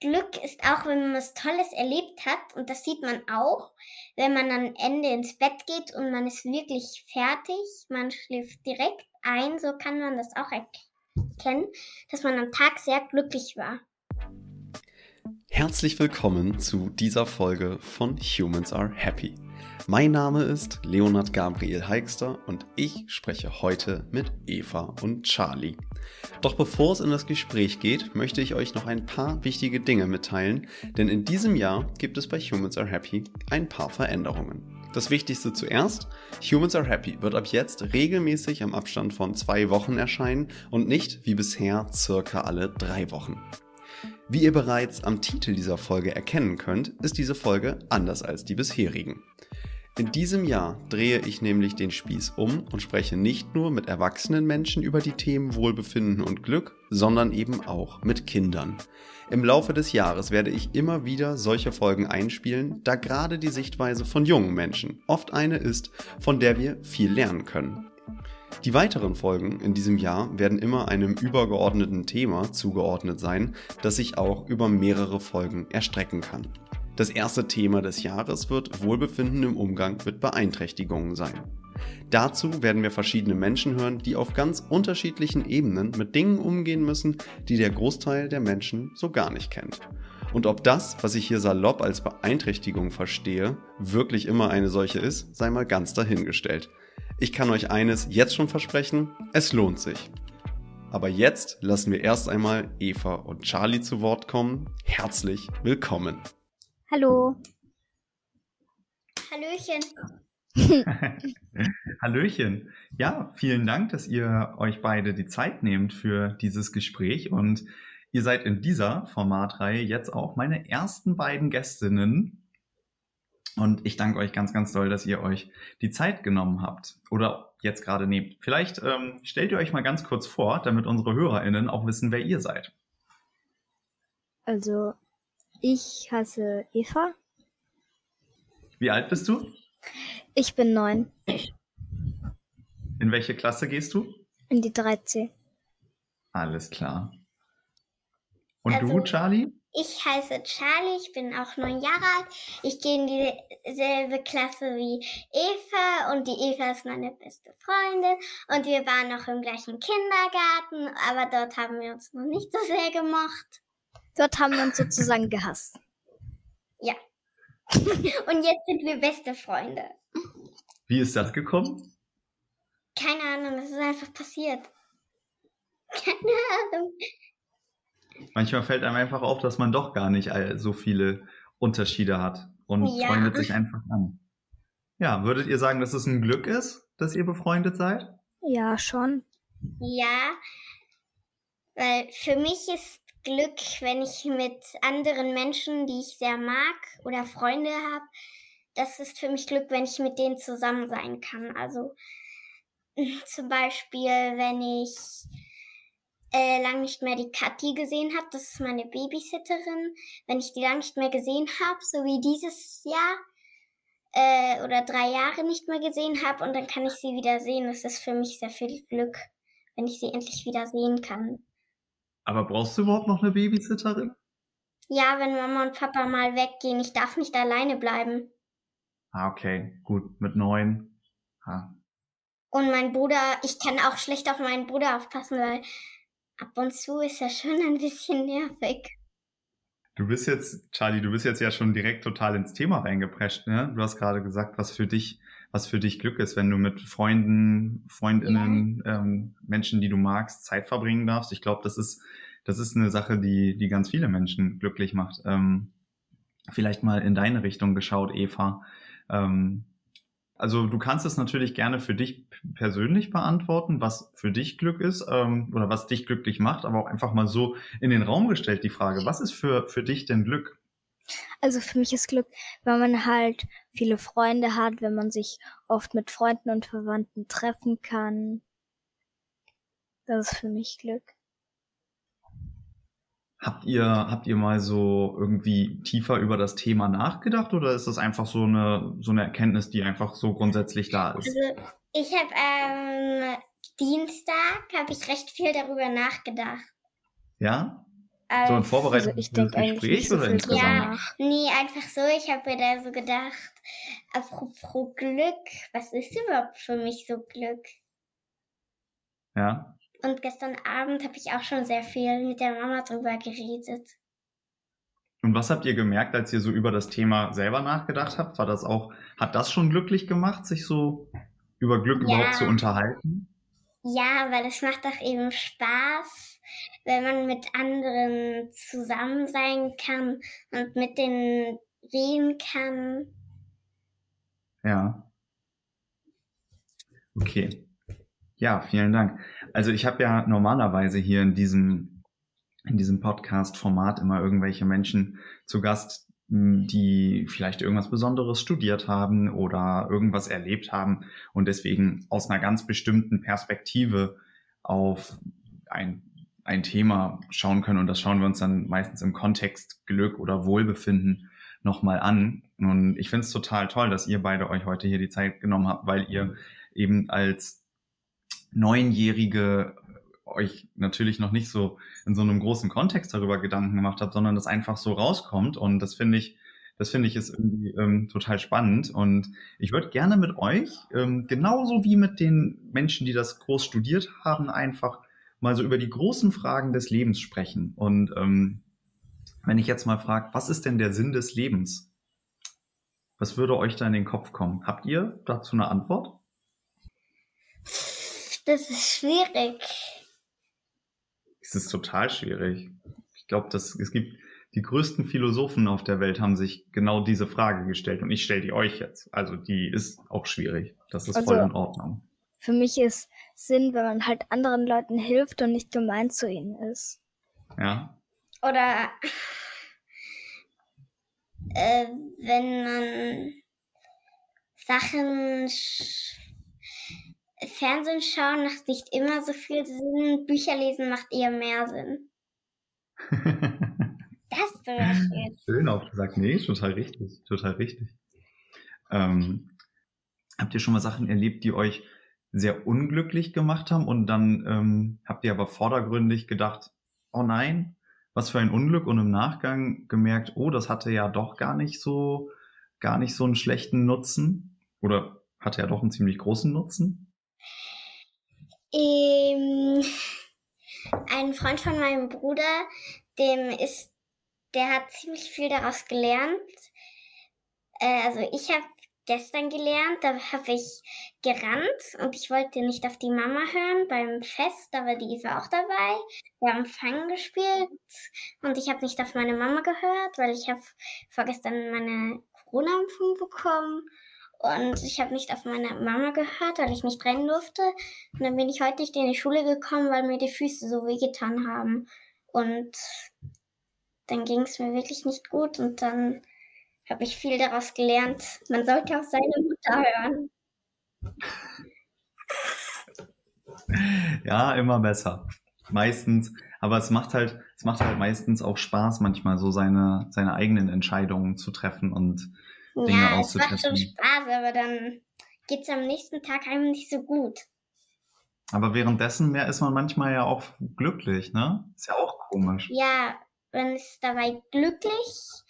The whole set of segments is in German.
Glück ist auch, wenn man was Tolles erlebt hat. Und das sieht man auch, wenn man am Ende ins Bett geht und man ist wirklich fertig. Man schläft direkt ein. So kann man das auch erkennen, dass man am Tag sehr glücklich war. Herzlich willkommen zu dieser Folge von Humans Are Happy. Mein Name ist Leonard Gabriel Heikster und ich spreche heute mit Eva und Charlie. Doch bevor es in das Gespräch geht, möchte ich euch noch ein paar wichtige Dinge mitteilen, denn in diesem Jahr gibt es bei Humans Are Happy ein paar Veränderungen. Das Wichtigste zuerst, Humans Are Happy wird ab jetzt regelmäßig am Abstand von zwei Wochen erscheinen und nicht wie bisher circa alle drei Wochen. Wie ihr bereits am Titel dieser Folge erkennen könnt, ist diese Folge anders als die bisherigen. In diesem Jahr drehe ich nämlich den Spieß um und spreche nicht nur mit erwachsenen Menschen über die Themen Wohlbefinden und Glück, sondern eben auch mit Kindern. Im Laufe des Jahres werde ich immer wieder solche Folgen einspielen, da gerade die Sichtweise von jungen Menschen oft eine ist, von der wir viel lernen können. Die weiteren Folgen in diesem Jahr werden immer einem übergeordneten Thema zugeordnet sein, das sich auch über mehrere Folgen erstrecken kann. Das erste Thema des Jahres wird Wohlbefinden im Umgang mit Beeinträchtigungen sein. Dazu werden wir verschiedene Menschen hören, die auf ganz unterschiedlichen Ebenen mit Dingen umgehen müssen, die der Großteil der Menschen so gar nicht kennt. Und ob das, was ich hier salopp als Beeinträchtigung verstehe, wirklich immer eine solche ist, sei mal ganz dahingestellt. Ich kann euch eines jetzt schon versprechen, es lohnt sich. Aber jetzt lassen wir erst einmal Eva und Charlie zu Wort kommen. Herzlich willkommen. Hallo. Hallöchen. Hallöchen. Ja, vielen Dank, dass ihr euch beide die Zeit nehmt für dieses Gespräch und ihr seid in dieser Formatreihe jetzt auch meine ersten beiden Gästinnen. Und ich danke euch ganz, ganz doll, dass ihr euch die Zeit genommen habt oder jetzt gerade nehmt. Vielleicht ähm, stellt ihr euch mal ganz kurz vor, damit unsere HörerInnen auch wissen, wer ihr seid. Also, ich heiße Eva. Wie alt bist du? Ich bin neun. In welche Klasse gehst du? In die 13. Alles klar. Und Also- du, Charlie? Ich heiße Charlie, ich bin auch neun Jahre alt. Ich gehe in dieselbe Klasse wie Eva und die Eva ist meine beste Freundin und wir waren noch im gleichen Kindergarten, aber dort haben wir uns noch nicht so sehr gemocht. Dort haben wir uns sozusagen gehasst. Und jetzt sind wir beste Freunde. Wie ist das gekommen? Keine Ahnung, das ist einfach passiert. Keine Ahnung. Manchmal fällt einem einfach auf, dass man doch gar nicht all- so viele Unterschiede hat und Ja. freundet sich einfach an. Ja, würdet ihr sagen, dass es ein Glück ist, dass ihr befreundet seid? Ja, schon. Ja, weil für mich ist Glück, wenn ich mit anderen Menschen, die ich sehr mag oder Freunde habe, das ist für mich Glück, wenn ich mit denen zusammen sein kann. Also zum Beispiel, wenn ich äh, lang nicht mehr die Kathi gesehen habe, das ist meine Babysitterin, wenn ich die lang nicht mehr gesehen habe, so wie dieses Jahr äh, oder drei Jahre nicht mehr gesehen habe und dann kann ich sie wieder sehen, das ist für mich sehr viel Glück wenn ich sie endlich wieder sehen kann. Aber brauchst du überhaupt noch eine Babysitterin? Ja, wenn Mama und Papa mal weggehen, ich darf nicht alleine bleiben. Ah, okay, gut, mit neun. Ah. Und mein Bruder, ich kann auch schlecht auf meinen Bruder aufpassen, weil ab und zu ist er schon ein bisschen nervig. Du bist jetzt, Charlie, du bist jetzt ja schon direkt total ins Thema reingeprescht, ne? Du hast gerade gesagt, was für dich, was für dich Glück ist, wenn du mit Freunden, Freundinnen, ähm, Menschen, die du magst, Zeit verbringen darfst. Ich glaube, das ist, das ist eine Sache, die, die ganz viele Menschen glücklich macht. Ähm, vielleicht mal in deine Richtung geschaut, Eva. Ähm, also du kannst es natürlich gerne für dich persönlich beantworten, was für dich Glück ist ähm, oder was dich glücklich macht, aber auch einfach mal so in den Raum gestellt die Frage, was ist für, für dich denn Glück? Also für mich ist Glück, wenn man halt viele Freunde hat, wenn man sich oft mit Freunden und Verwandten treffen kann. Das ist für mich Glück. Habt ihr, habt ihr mal so irgendwie tiefer über das Thema nachgedacht oder ist das einfach so eine, so eine Erkenntnis, die einfach so grundsätzlich da ist? Also ich habe am Dienstag habe ich recht viel darüber nachgedacht. Ja? so ein vorbereitetes also ich Gespräch so oder insgesamt? Ja, nee, einfach so. Ich habe mir da so gedacht, apropos Glück, was ist überhaupt für mich so Glück? Ja. Und gestern Abend habe ich auch schon sehr viel mit der Mama drüber geredet. Und was habt ihr gemerkt, als ihr so über das Thema selber nachgedacht habt? War das auch, hat das schon glücklich gemacht, sich so über Glück Ja. überhaupt zu unterhalten? Ja, weil es macht doch eben Spaß, wenn man mit anderen zusammen sein kann und mit denen reden kann. Ja. Okay. Ja, vielen Dank. Also ich habe ja normalerweise hier in diesem, in diesem Podcast-Format immer irgendwelche Menschen zu Gast, die vielleicht irgendwas Besonderes studiert haben oder irgendwas erlebt haben und deswegen aus einer ganz bestimmten Perspektive auf ein, ein Thema schauen können. Und das schauen wir uns dann meistens im Kontext Glück oder Wohlbefinden nochmal an. Und ich finde es total toll, dass ihr beide euch heute hier die Zeit genommen habt, weil ihr eben als Neunjährige euch natürlich noch nicht so in so einem großen Kontext darüber Gedanken gemacht habt, sondern das einfach so rauskommt. Und das finde ich, das finde ich ist irgendwie ähm, total spannend. Und ich würde gerne mit euch, ähm, genauso wie mit den Menschen, die das groß studiert haben, einfach mal so über die großen Fragen des Lebens sprechen. Und ähm, wenn ich jetzt mal frage, was ist denn der Sinn des Lebens? Was würde euch da in den Kopf kommen? Habt ihr dazu eine Antwort? Das ist schwierig. Es ist total schwierig. Ich glaube, dass es gibt die größten Philosophen auf der Welt haben sich genau diese Frage gestellt und ich stelle die euch jetzt. Also die ist auch schwierig. Das ist Also- voll in Ordnung. Für mich ist Sinn, wenn man halt anderen Leuten hilft und nicht gemein zu ihnen ist. Ja. Oder äh, wenn man Sachen Fernsehen schauen macht nicht immer so viel Sinn, Bücher lesen macht eher mehr Sinn. Das ist sogar schön. Schön auch gesagt. Nee, total richtig. Total richtig. Ähm, habt ihr schon mal Sachen erlebt, die euch sehr unglücklich gemacht haben und dann ähm, habt ihr aber vordergründig gedacht, oh nein, was für ein Unglück und im Nachgang gemerkt, oh, das hatte ja doch gar nicht so, gar nicht so einen schlechten Nutzen oder hatte ja doch einen ziemlich großen Nutzen? Ähm, ein Freund von meinem Bruder, dem ist, der hat ziemlich viel daraus gelernt. Äh, also ich habe gestern gelernt, da habe ich gerannt und ich wollte nicht auf die Mama hören beim Fest, aber die war auch dabei. Wir haben Fangen gespielt und ich habe nicht auf meine Mama gehört, weil ich habe vorgestern meine Corona-Impfung bekommen und ich habe nicht auf meine Mama gehört, weil ich nicht rennen durfte. Und dann bin ich heute nicht in die Schule gekommen, weil mir die Füße so wehgetan haben. Und dann ging es mir wirklich nicht gut. Und dann habe ich viel daraus gelernt. Man sollte auf seine Mutter hören. Ja, immer besser. Meistens, aber es macht halt, es macht halt meistens auch Spaß, manchmal so seine, seine eigenen Entscheidungen zu treffen und Dinge ja, es macht schon. Spaß, aber dann geht es am nächsten Tag einem nicht so gut. Aber währenddessen mehr ist man manchmal ja auch glücklich, ne? Ist ja auch komisch. Ja, man ist dabei glücklich,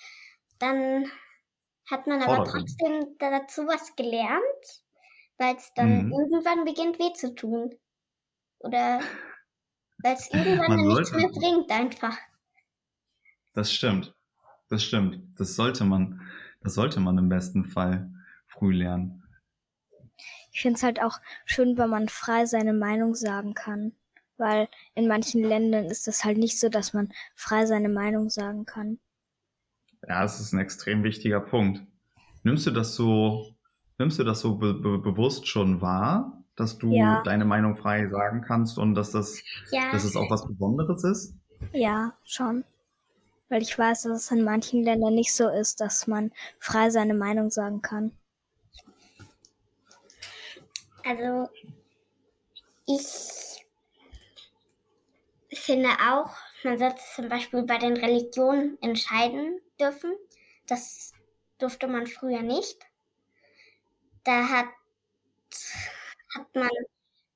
dann hat man aber trotzdem dazu was gelernt, weil es dann Mhm. irgendwann beginnt weh zu tun. Oder weil es irgendwann dann nichts mehr bringt einfach. Das stimmt. Das stimmt. Das sollte man, das sollte man im besten Fall früh lernen. Ich finde es halt auch schön, wenn man frei seine Meinung sagen kann. Weil in manchen Ländern ist es halt nicht so, dass man frei seine Meinung sagen kann. Ja, das ist ein extrem wichtiger Punkt. Nimmst du das so, nimmst du das so be be bewusst schon wahr, dass du Ja. deine Meinung frei sagen kannst und dass das, Ja, dass es auch was Besonderes ist? Ja, schon. Weil ich weiß, dass es in manchen Ländern nicht so ist, dass man frei seine Meinung sagen kann. also ich finde auch, man sollte zum Beispiel bei den Religionen entscheiden dürfen. Das durfte man früher nicht. Da hat, hat man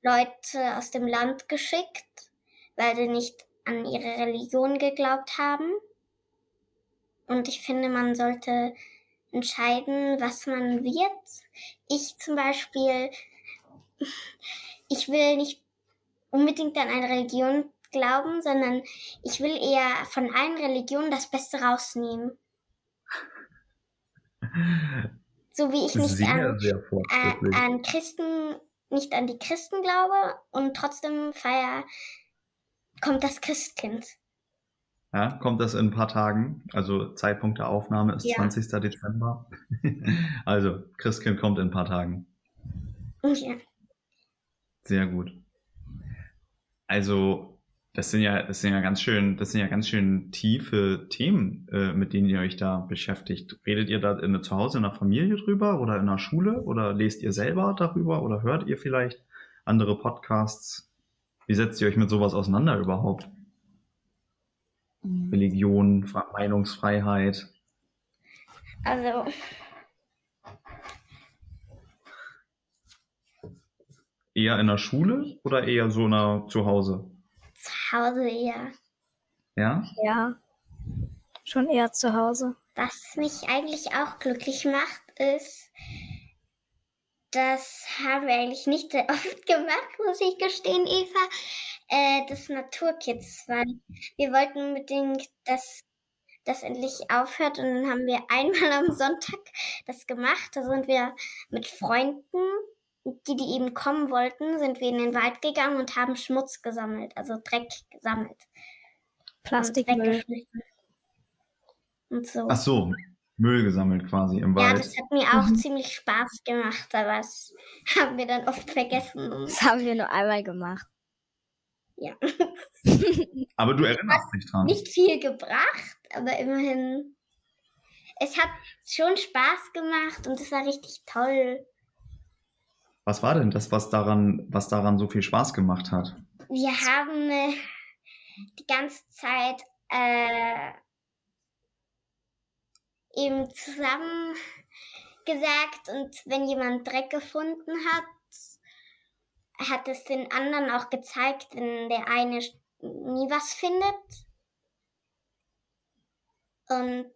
Leute aus dem Land geschickt, weil sie nicht an ihre Religion geglaubt haben. Und ich finde, man sollte entscheiden, was man wird. Ich zum Beispiel, ich will nicht unbedingt an eine Religion glauben, sondern ich will eher von allen Religionen das Beste rausnehmen. So wie ich nicht sehr, an, sehr äh, an Christen, nicht an die Christen glaube und trotzdem feier kommt das Christkind. Ja, kommt das in ein paar Tagen. Also Zeitpunkt der Aufnahme ist ja. 20. Dezember. also Christkind kommt in ein paar Tagen. Ja. Sehr gut. Also das sind ja, das sind ja ganz schön, das sind ja ganz schön tiefe Themen, äh, mit denen ihr euch da beschäftigt. Redet ihr da in, zu Hause in der Familie drüber oder in der Schule oder lest ihr selber darüber oder hört ihr vielleicht andere Podcasts? Wie setzt ihr euch mit sowas auseinander überhaupt? Mhm. Religion, Meinungsfreiheit. Also. Eher in der Schule oder eher so in zu Hause? Zu Hause eher. Ja? Ja. Schon eher zu Hause. Was mich eigentlich auch glücklich macht, ist, das haben wir eigentlich nicht sehr oft gemacht, muss ich gestehen, Eva, äh, des Naturkids, weil wir wollten unbedingt, dass das endlich aufhört und dann haben wir einmal am Sonntag das gemacht. Da sind wir mit Freunden, die, die eben kommen wollten, sind wir in den Wald gegangen und haben Schmutz gesammelt, also Dreck gesammelt. Plastikmüll. Und so. Ach so, Müll gesammelt quasi im Wald. Ja, das hat mir auch mhm. ziemlich Spaß gemacht, aber das haben wir dann oft vergessen. Das haben wir nur einmal gemacht. Ja. aber du erinnerst dich dran. Nicht viel gebracht, aber immerhin. Es hat schon Spaß gemacht und es war richtig toll. Was war denn das, was daran, was daran so viel Spaß gemacht hat? Wir haben äh, die ganze Zeit äh, eben zusammen gesagt und wenn jemand Dreck gefunden hat, hat es den anderen auch gezeigt, wenn der eine nie was findet. Und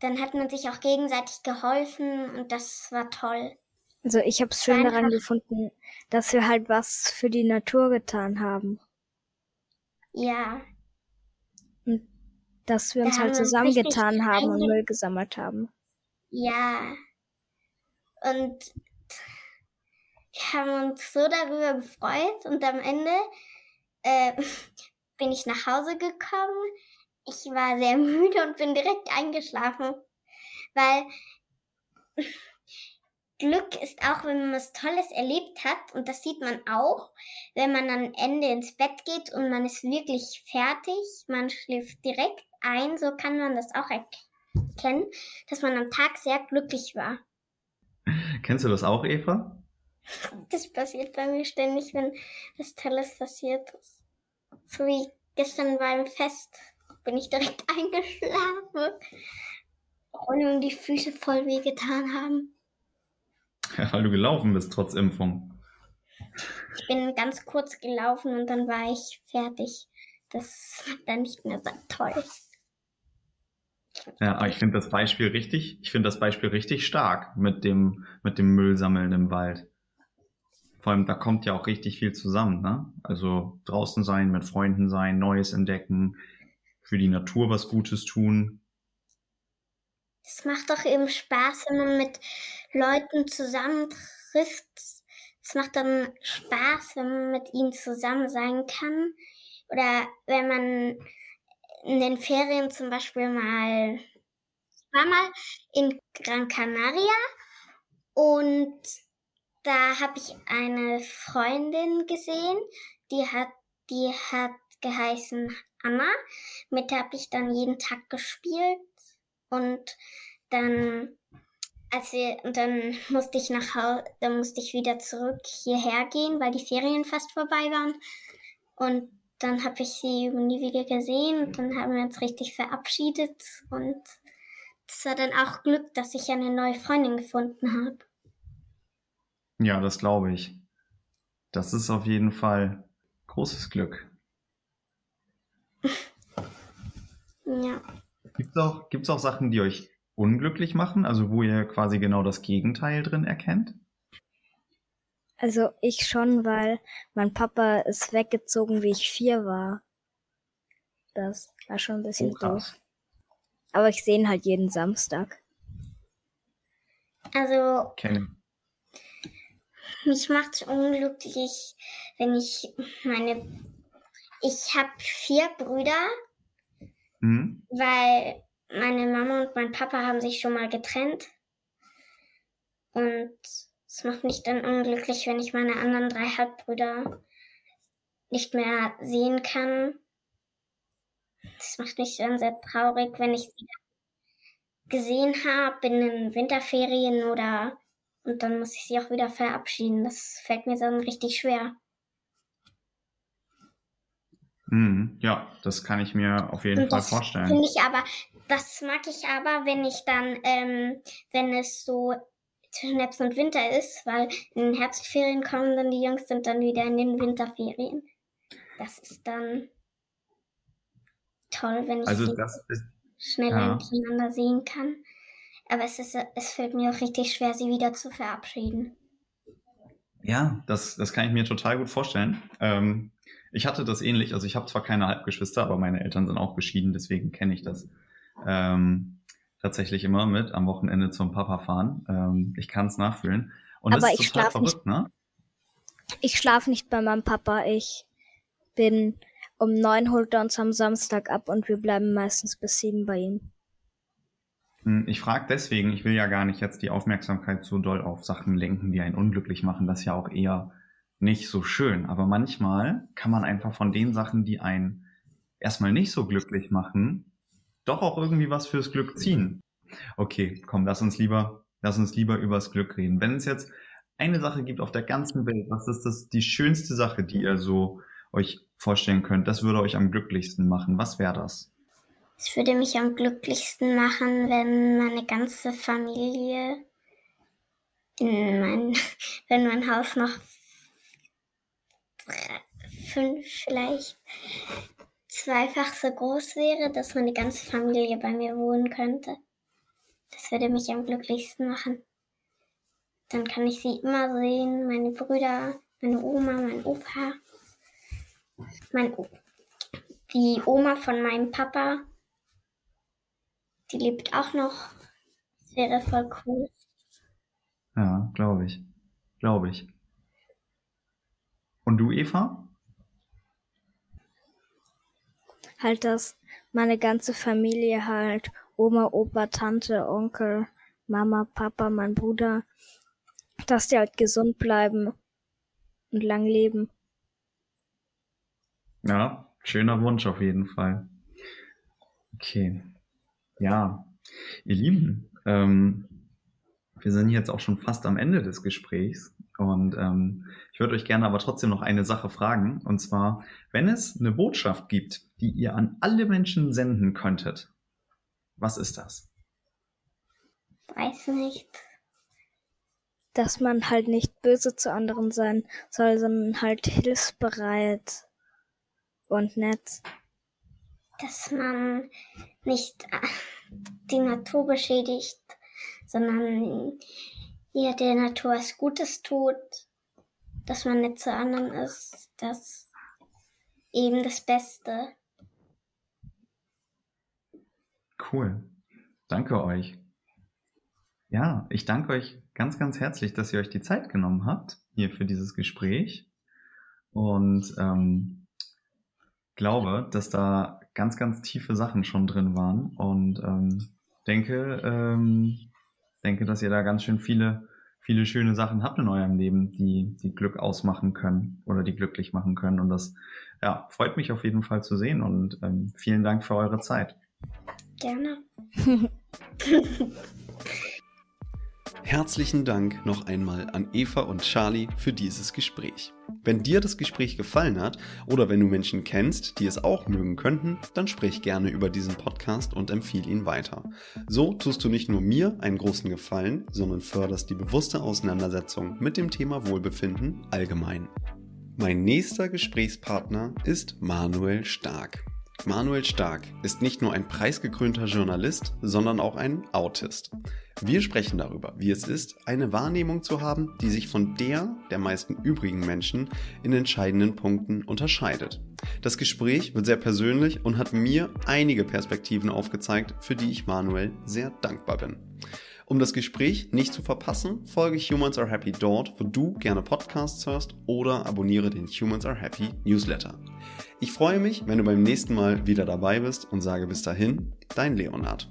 dann hat man sich auch gegenseitig geholfen und das war toll. Also ich habe es schön daran gefunden, dass wir halt was für die Natur getan haben. Ja. Und dass wir uns da halt zusammengetan haben und Müll gesammelt haben. Ja. Und wir haben uns so darüber gefreut und am Ende äh, bin ich nach Hause gekommen. Ich war sehr müde und bin direkt eingeschlafen, weil Glück ist auch, wenn man was Tolles erlebt hat und das sieht man auch, wenn man am Ende ins Bett geht und man ist wirklich fertig, man schläft direkt ein, so kann man das auch erkennen, dass man am Tag sehr glücklich war. Kennst du das auch, Eva? Das passiert bei mir ständig, wenn was Tolles passiert ist. So wie gestern beim Fest bin ich direkt eingeschlafen, und die Füße voll wehgetan haben. Ja, weil du gelaufen bist, trotz Impfung. Ich bin ganz kurz gelaufen und dann war ich fertig. Das war dann nicht mehr so toll. Ja, ich finde das Beispiel richtig, ich finde das Beispiel richtig stark mit dem, mit dem Müllsammeln im Wald. Vor allem, da kommt ja auch richtig viel zusammen, ne? Also draußen sein, mit Freunden sein, Neues entdecken, für die Natur was Gutes tun. Es macht doch eben Spaß, wenn man mit Leuten zusammentrifft. Es macht dann Spaß, wenn man mit ihnen zusammen sein kann. Oder wenn man in den Ferien zum Beispiel mal, ich war mal in Gran Canaria und da habe ich eine Freundin gesehen, die hat, die hat geheißen Anna. Mit der habe ich dann jeden Tag gespielt und dann als wir, und dann musste ich nach Hause, dann musste ich wieder zurück hierher gehen, weil die Ferien fast vorbei waren. Und dann habe ich sie nie wieder gesehen und dann haben wir uns richtig verabschiedet und es war dann auch Glück, dass ich eine neue Freundin gefunden habe. Ja, das glaube ich. Das ist auf jeden Fall großes Glück. ja. Gibt es auch, gibt's auch Sachen, die euch unglücklich machen? Also wo ihr quasi genau das Gegenteil drin erkennt? Also ich schon, weil mein Papa ist weggezogen, wie ich vier war. Das war schon ein bisschen Oh, doof. Aber ich sehe ihn halt jeden Samstag. Also Kenn mich macht unglücklich, wenn ich meine. Ich habe vier Brüder, hm? weil meine Mama und mein Papa haben sich schon mal getrennt. Und es macht mich dann unglücklich, wenn ich meine anderen drei Halbbrüder nicht mehr sehen kann. Das macht mich dann sehr traurig, wenn ich sie gesehen habe in den Winterferien oder und dann muss ich sie auch wieder verabschieden. Das fällt mir dann richtig schwer. Hm, ja, das kann ich mir auf jeden Und Fall vorstellen. Finde ich aber, das mag ich aber, wenn ich dann, ähm, wenn es so zwischen Herbst und Winter ist, weil in den Herbstferien kommen dann die Jungs sind dann wieder in den Winterferien. Das ist dann toll, wenn ich Also sie das ist, schneller ja. hintereinander sehen kann. Aber es ist, es fällt mir auch richtig schwer, sie wieder zu verabschieden. ja, das, das kann ich mir total gut vorstellen. Ähm, ich hatte das ähnlich, also ich habe zwar keine Halbgeschwister, aber meine Eltern sind auch geschieden, deswegen kenne ich das. Ähm, tatsächlich immer mit am Wochenende zum Papa fahren. Ähm, ich kann es nachfühlen. Und das Aber ist ich total schlaf nicht- verrückt, ne? Ich schlafe nicht bei meinem Papa. Ich bin um neun holt er uns am Samstag ab und wir bleiben meistens bis sieben bei ihm. Hm, Ich frage deswegen, ich will ja gar nicht jetzt die Aufmerksamkeit so doll auf Sachen lenken, die einen unglücklich machen. Das ist ja auch eher nicht so schön. Aber manchmal kann man einfach von den Sachen, die einen erstmal nicht so glücklich machen, doch auch irgendwie was fürs Glück ziehen. Okay, komm, lass uns lieber, lass uns lieber übers Glück reden. Wenn es jetzt eine Sache gibt auf der ganzen Welt, was ist das die schönste Sache, die ihr so euch vorstellen könnt? Das würde euch am glücklichsten machen. Was wäre das? Es würde mich am glücklichsten machen, wenn meine ganze Familie in mein, wenn mein Haus noch fünf vielleicht zweifach so groß wäre, dass meine ganze Familie bei mir wohnen könnte. Das würde mich am glücklichsten machen. Dann kann ich sie immer sehen, meine Brüder, meine Oma, mein Opa, mein o die Oma von meinem Papa, die lebt auch noch. Das wäre voll cool. Ja, glaube ich. Glaube ich. Und du, Eva? Halt, dass meine ganze Familie halt Oma, Opa, Tante, Onkel, Mama, Papa, mein Bruder, dass die halt gesund bleiben und lang leben. Ja, schöner Wunsch auf jeden Fall. Okay. Ja, ihr Lieben, ähm, wir sind jetzt auch schon fast am Ende des Gesprächs und ähm, ich würde euch gerne aber trotzdem noch eine Sache fragen und zwar, wenn es eine Botschaft gibt, die ihr an alle Menschen senden könntet, was ist das? Weiß nicht. Dass man halt nicht böse zu anderen sein soll, sondern halt hilfsbereit und nett. Dass man nicht äh, die Natur beschädigt, sondern ihr der Natur was Gutes tut, dass man nett zu anderen ist, das eben das Beste. Cool. Danke euch. Ja, ich danke euch ganz, ganz herzlich, dass ihr euch die Zeit genommen habt hier für dieses Gespräch. Und ähm, glaube, dass da ganz, ganz tiefe Sachen schon drin waren. Und ähm, denke, ähm, denke, dass ihr da ganz schön viele, viele schöne Sachen habt in eurem Leben, die, die Glück ausmachen können oder die glücklich machen können. Und das ja, freut mich auf jeden Fall zu sehen. Und ähm, vielen Dank für eure Zeit. Gerne. Herzlichen Dank noch einmal an Eva und Charlie für dieses Gespräch. Wenn dir das Gespräch gefallen hat oder wenn du Menschen kennst, die es auch mögen könnten, dann sprich gerne über diesen Podcast und empfiehl ihn weiter. So tust du nicht nur mir einen großen Gefallen, sondern förderst die bewusste Auseinandersetzung mit dem Thema Wohlbefinden allgemein. Mein nächster Gesprächspartner ist Manuel Stark. Manuel Stark ist nicht nur ein preisgekrönter Journalist, sondern auch ein Autist. Wir sprechen darüber, wie es ist, eine Wahrnehmung zu haben, die sich von der der meisten übrigen Menschen in entscheidenden Punkten unterscheidet. Das Gespräch wird sehr persönlich und hat mir einige Perspektiven aufgezeigt, für die ich Manuel sehr dankbar bin. Um das Gespräch nicht zu verpassen, folge Humans Are Happy dort, wo du gerne Podcasts hörst oder abonniere den Humans Are Happy Newsletter. Ich freue mich, wenn du beim nächsten Mal wieder dabei bist und sage bis dahin, dein Leonard.